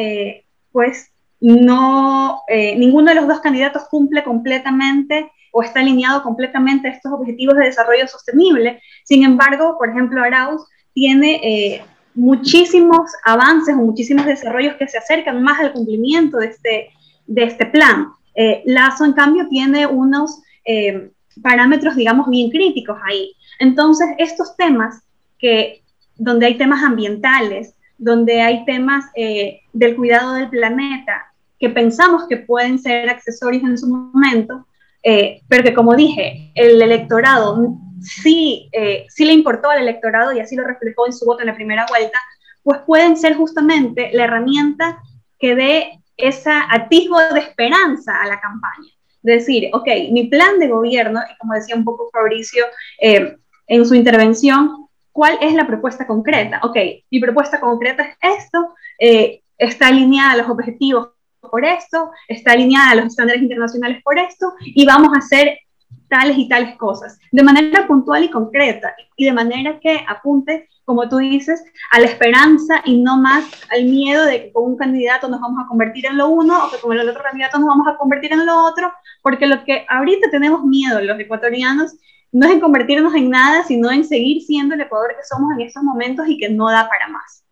F: pues no, ninguno de los dos candidatos cumple completamente o está alineado completamente a estos objetivos de desarrollo sostenible. Sin embargo, por ejemplo, Arauz tiene eh, muchísimos avances o muchísimos desarrollos que se acercan más al cumplimiento de este, de este plan. Eh, Lazo, en cambio, tiene unos eh, parámetros, digamos, bien críticos ahí. Entonces, estos temas que, donde hay temas ambientales, donde hay temas del cuidado del planeta, que pensamos que pueden ser accesorios en su momento, eh, pero que como dije, el electorado sí, eh, sí le importó al electorado y así lo reflejó en su voto en la primera vuelta, pues pueden ser justamente la herramienta que dé esa atisbo de esperanza a la campaña. Decir, ok, mi plan de gobierno, y como decía un poco Fabricio eh, en su intervención, ¿cuál es la propuesta concreta? Ok, mi propuesta concreta es esto, eh, está alineada a los objetivos por esto, está alineada a los estándares internacionales por esto, y vamos a hacer tales y tales cosas, de manera puntual y concreta, y de manera que apunte, como tú dices, a la esperanza y no más al miedo de que con un candidato nos vamos a convertir en lo uno o que con el otro candidato nos vamos a convertir en lo otro, porque lo que ahorita tenemos miedo los ecuatorianos no es en convertirnos en nada, sino en seguir siendo el Ecuador que somos en estos momentos y que no da para más.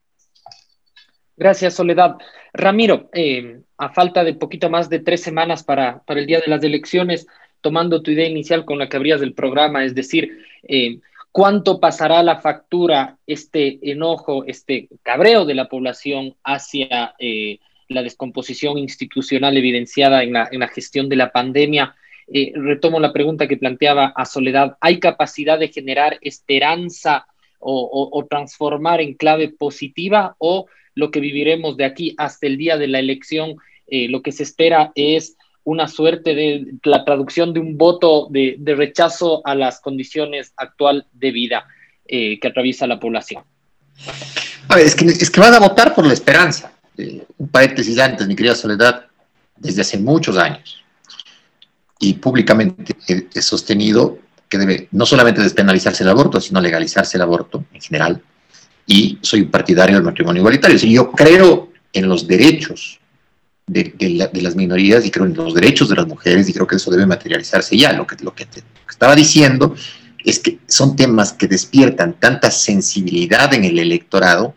A: Gracias, Soledad. Ramiro, eh, a falta de poquito más de tres semanas para, para el día de las elecciones, tomando tu idea inicial con la que abrías del programa, es decir, eh, cuánto pasará la factura, este enojo, este cabreo de la población hacia eh, la descomposición institucional evidenciada en la, en la gestión de la pandemia. Eh, retomo la pregunta que planteaba a Soledad, ¿hay capacidad de generar esperanza o, o, transformar en clave positiva o lo que viviremos de aquí hasta el día de la elección, lo que se espera es una suerte de la traducción de un voto de, rechazo a las condiciones actual de vida eh, que atraviesa la población.
G: A ver, es que, es que van a votar por la esperanza. Eh, un paréntesis antes, mi querida Soledad, desde hace muchos años y públicamente he, sostenido que debe no solamente despenalizarse el aborto, sino legalizarse el aborto en general. Y soy partidario del matrimonio igualitario. Si yo creo en los derechos de, las minorías y creo en los derechos de las mujeres y creo que eso debe materializarse ya. Lo que, lo que, estaba diciendo es que son temas que despiertan tanta sensibilidad en el electorado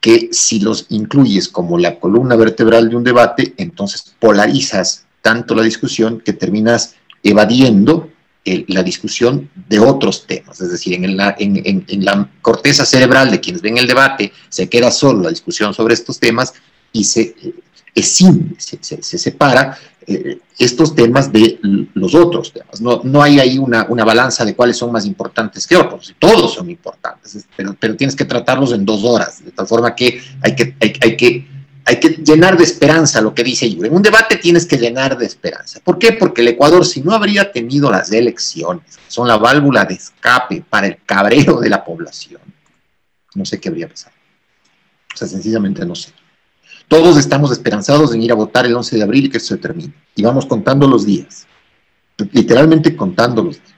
G: que si los incluyes como la columna vertebral de un debate, entonces polarizas tanto la discusión que terminas evadiendo la discusión de otros temas. Es decir, en la, en, en la corteza cerebral de quienes ven el debate se queda solo la discusión sobre estos temas y se es se, se, separa eh, estos temas de los otros temas. No, no hay ahí una, una, balanza de cuáles son más importantes que otros. Todos son importantes, pero, pero tienes que tratarlos en dos horas, de tal forma que hay que, hay que, hay que llenar de esperanza lo que dice Yuri. En un debate tienes que llenar de esperanza. ¿Por qué? Porque el Ecuador, si no habría tenido las elecciones, son la válvula de escape para el cabreo de la población, no sé qué habría pasado. O sea, sencillamente no sé. Todos estamos esperanzados en ir a votar el 11 de abril y que eso se termine. Y vamos contando los días, literalmente contando los días.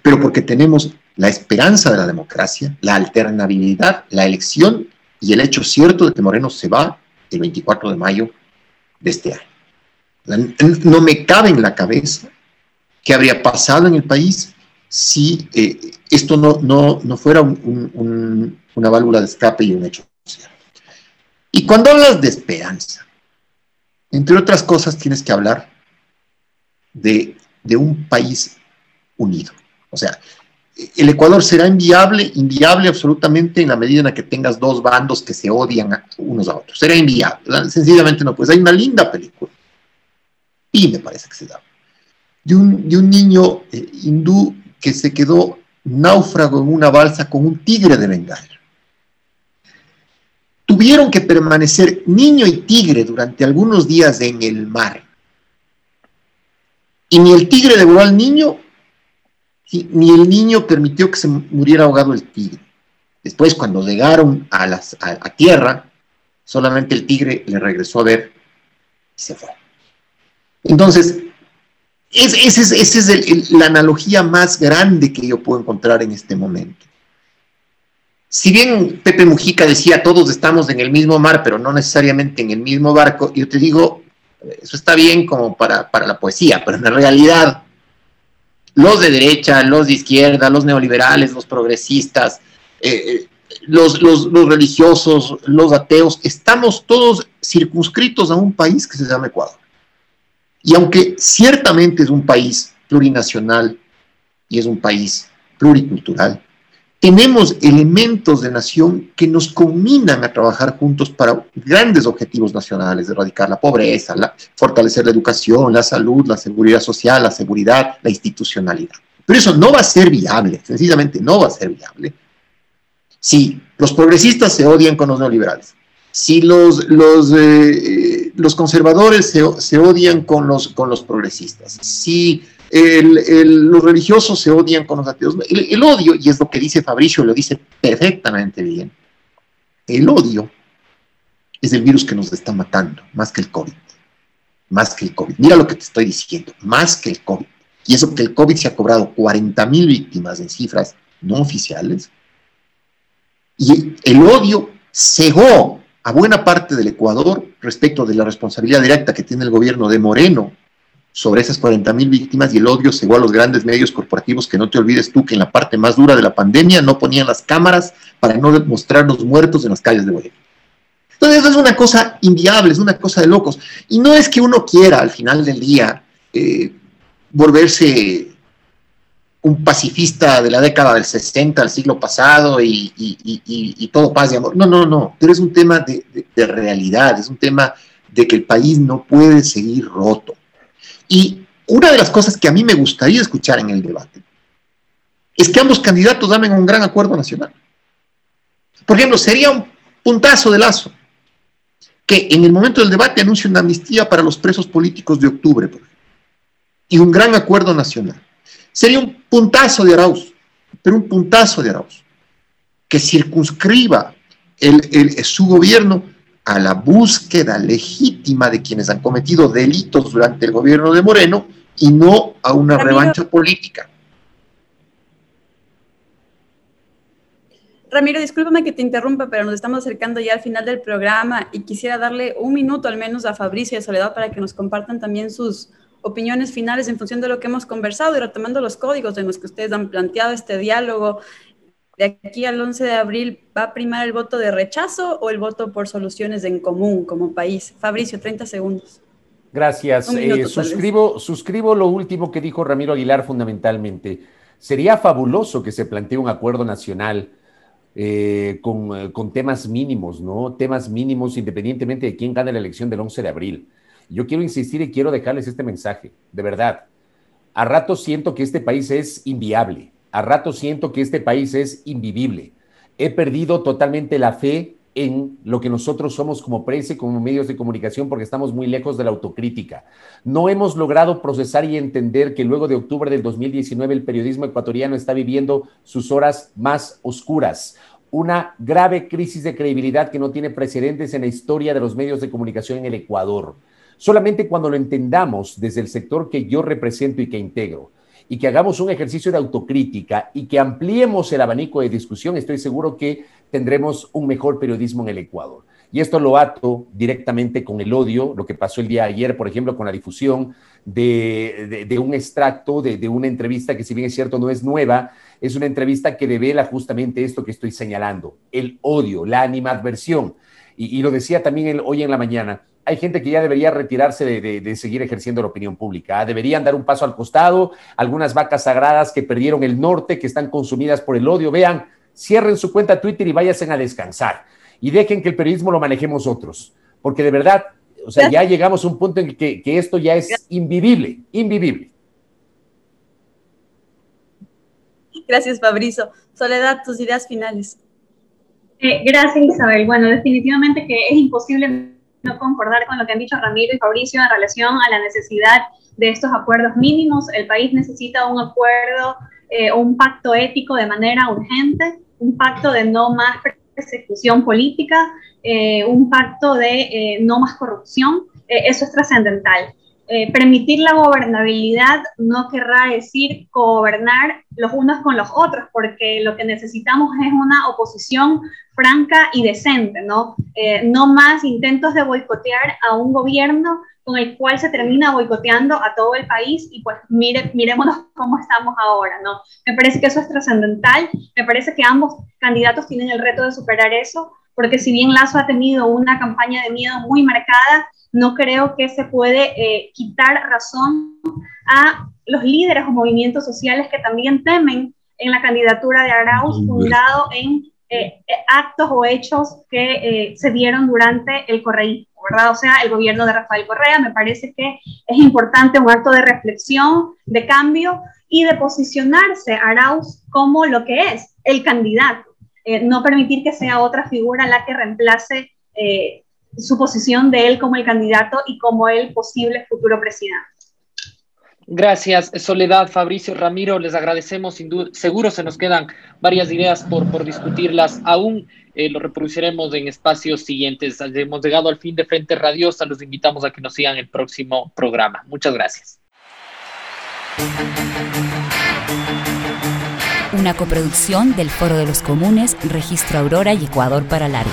G: Pero porque tenemos la esperanza de la democracia, la alternabilidad, la elección y el hecho cierto de que Moreno se va el 24 de mayo de este año. No me cabe en la cabeza qué habría pasado en el país si eh, esto no, no, no fuera una válvula de escape y un hecho social. Y cuando hablas de esperanza, entre otras cosas tienes que hablar de, un país unido. O sea, el Ecuador será inviable, inviable absolutamente en la medida en la que tengas dos bandos que se odian unos a otros. Será inviable. Sencillamente no. Pues hay una linda película. Y me parece que se da. De un, de un niño eh, hindú que se quedó náufrago en una balsa con un tigre de Bengala tuvieron que permanecer niño y tigre durante algunos días en el mar. Y ni el tigre devoró al niño, ni el niño permitió que se muriera ahogado el tigre. Después, cuando llegaron a, tierra, solamente el tigre le regresó a ver y se fue. Entonces, esa es, la analogía más grande que yo puedo encontrar en este momento si bien Pepe Mujica decía todos estamos en el mismo mar, pero no necesariamente en el mismo barco, yo te digo, eso está bien como para, la poesía, pero en realidad los de derecha, los de izquierda, los neoliberales, los progresistas, eh, eh, los, los, religiosos, los ateos, estamos todos circunscritos a un país que se llama Ecuador. Y aunque ciertamente es un país plurinacional y es un país pluricultural, tenemos elementos de nación que nos combinan a trabajar juntos para grandes objetivos nacionales, erradicar la pobreza, fortalecer la educación, la salud, la seguridad social, la seguridad, la institucionalidad. Pero eso no va a ser viable, sencillamente no va a ser viable, si los progresistas se odian con los neoliberales, si los, los, eh, los conservadores se, se, odian con los, con los progresistas, si los religiosos se odian con los ateos. El, odio, y es lo que dice Fabricio, lo dice perfectamente bien, el odio es el virus que nos está matando, más que el COVID. Más que el COVID. Mira lo que te estoy diciendo, más que el COVID. Y eso que el COVID se ha cobrado 40 mil víctimas en cifras no oficiales. Y el odio cegó a buena parte del Ecuador respecto de la responsabilidad directa que tiene el gobierno de Moreno sobre esas 40 mil víctimas y el odio cegó a los grandes medios corporativos que no te olvides tú que en la parte más dura de la pandemia no ponían las cámaras para no mostrar los muertos en las calles de Bolivia. Entonces eso es una cosa inviable, es una cosa de locos. Y no es que uno quiera al final del día eh, volverse un pacifista de la década del 60, del siglo pasado y, todo paz y amor. No, no, no, pero es un tema de realidad, es un tema de que el país no puede seguir roto y una de las cosas que a mí me gustaría escuchar en el debate es que ambos candidatos damen un gran acuerdo nacional. Por ejemplo, sería un puntazo de lazo que en el momento del debate anuncie una amnistía para los presos políticos de octubre, por ejemplo, y un gran acuerdo nacional. Sería un puntazo de Arauz, pero un puntazo de Arauz, que circunscriba su gobierno a la búsqueda legítima de quienes han cometido delitos durante el gobierno de Moreno y no a una revancha política.
B: Ramiro, discúlpame que te interrumpa, pero nos estamos acercando ya al final del programa y quisiera darle un minuto al menos a Fabricio y a Soledad para que nos compartan también sus opiniones finales en función de lo que hemos conversado y retomando los códigos en los que ustedes han planteado este diálogo de aquí al 11 de abril, ¿va a primar el voto de rechazo o el voto por soluciones en común como país? Fabricio, 30 segundos.
E: Gracias. Eh, suscribo, suscribo lo último que dijo Ramiro Aguilar fundamentalmente. Sería fabuloso que se plantee un acuerdo nacional eh, con, eh, con, temas mínimos, ¿no? Temas mínimos independientemente de quién gane la elección del 11 de abril. Yo quiero insistir y quiero dejarles este mensaje, de verdad. A rato siento que este país es inviable a rato siento que este país es invivible. He perdido totalmente la fe en lo que nosotros somos como prensa y como medios de comunicación porque estamos muy lejos de la autocrítica. No hemos logrado procesar y entender que luego de octubre del 2019 el periodismo ecuatoriano está viviendo sus horas más oscuras. Una grave crisis de credibilidad que no tiene precedentes en la historia de los medios de comunicación en el Ecuador. Solamente cuando lo entendamos desde el sector que yo represento y que integro, y que hagamos un ejercicio de autocrítica y que ampliemos el abanico de discusión, estoy seguro que tendremos un mejor periodismo en el Ecuador. Y esto lo ato directamente con el odio, lo que pasó el día de ayer, por ejemplo, con la difusión de, un extracto de, una entrevista que si bien es cierto no es nueva, es una entrevista que revela justamente esto que estoy señalando, el odio, la animadversión. Y, lo decía también hoy en la mañana, hay gente que ya debería retirarse de, seguir ejerciendo la opinión pública. ¿ah? Deberían dar un paso al costado. Algunas vacas sagradas que perdieron el norte, que están consumidas por el odio. Vean, cierren su cuenta Twitter y váyanse a descansar. Y dejen que el periodismo lo manejemos otros. Porque de verdad, o sea, ya llegamos a un punto en que, que esto ya es invivible, invivible.
B: Gracias, Fabrizio. Soledad, tus ideas finales.
F: Eh, gracias, Isabel. Bueno, definitivamente que es imposible no concordar con lo que han dicho Ramiro y Fabricio en relación a la necesidad de estos acuerdos mínimos. El país necesita un acuerdo eh, un pacto ético de manera urgente, un pacto de no más persecución política, eh, un pacto de eh, no más corrupción. eso es trascendental. Permitir la gobernabilidad no querrá decir gobernar los unos con los otros, porque lo que necesitamos es una oposición franca y decente, ¿no? Eh, no más intentos de boicotear a un gobierno con el cual se termina boicoteando a todo el país y pues mire, miremonos cómo estamos ahora, ¿no? Me parece que eso es trascendental, me parece que ambos candidatos tienen el reto de superar eso, porque si bien Lazo ha tenido una campaña de miedo muy marcada, no creo que se puede eh, quitar razón a los líderes o movimientos sociales que también temen en la candidatura de Arauz, fundado en eh, actos o hechos que se dieron durante el correísmo, ¿verdad? O sea, el gobierno de Rafael Correa. Me parece que es importante un acto de reflexión, de cambio y de posicionarse Arauz como lo que es, el candidato. no permitir que sea otra figura la que reemplace su posición de él como el candidato y como el posible futuro presidente.
A: Gracias, Soledad, Fabricio, Ramiro, les agradecemos, sin duda, seguro se nos quedan varias ideas por, por discutirlas, aún eh, lo reproduciremos en espacios siguientes. Hemos llegado al fin de Frente Radiosa, los invitamos a que nos sigan el próximo programa. Muchas gracias.
C: Una coproducción del Foro de los Comunes, Registro Aurora y Ecuador para Largo.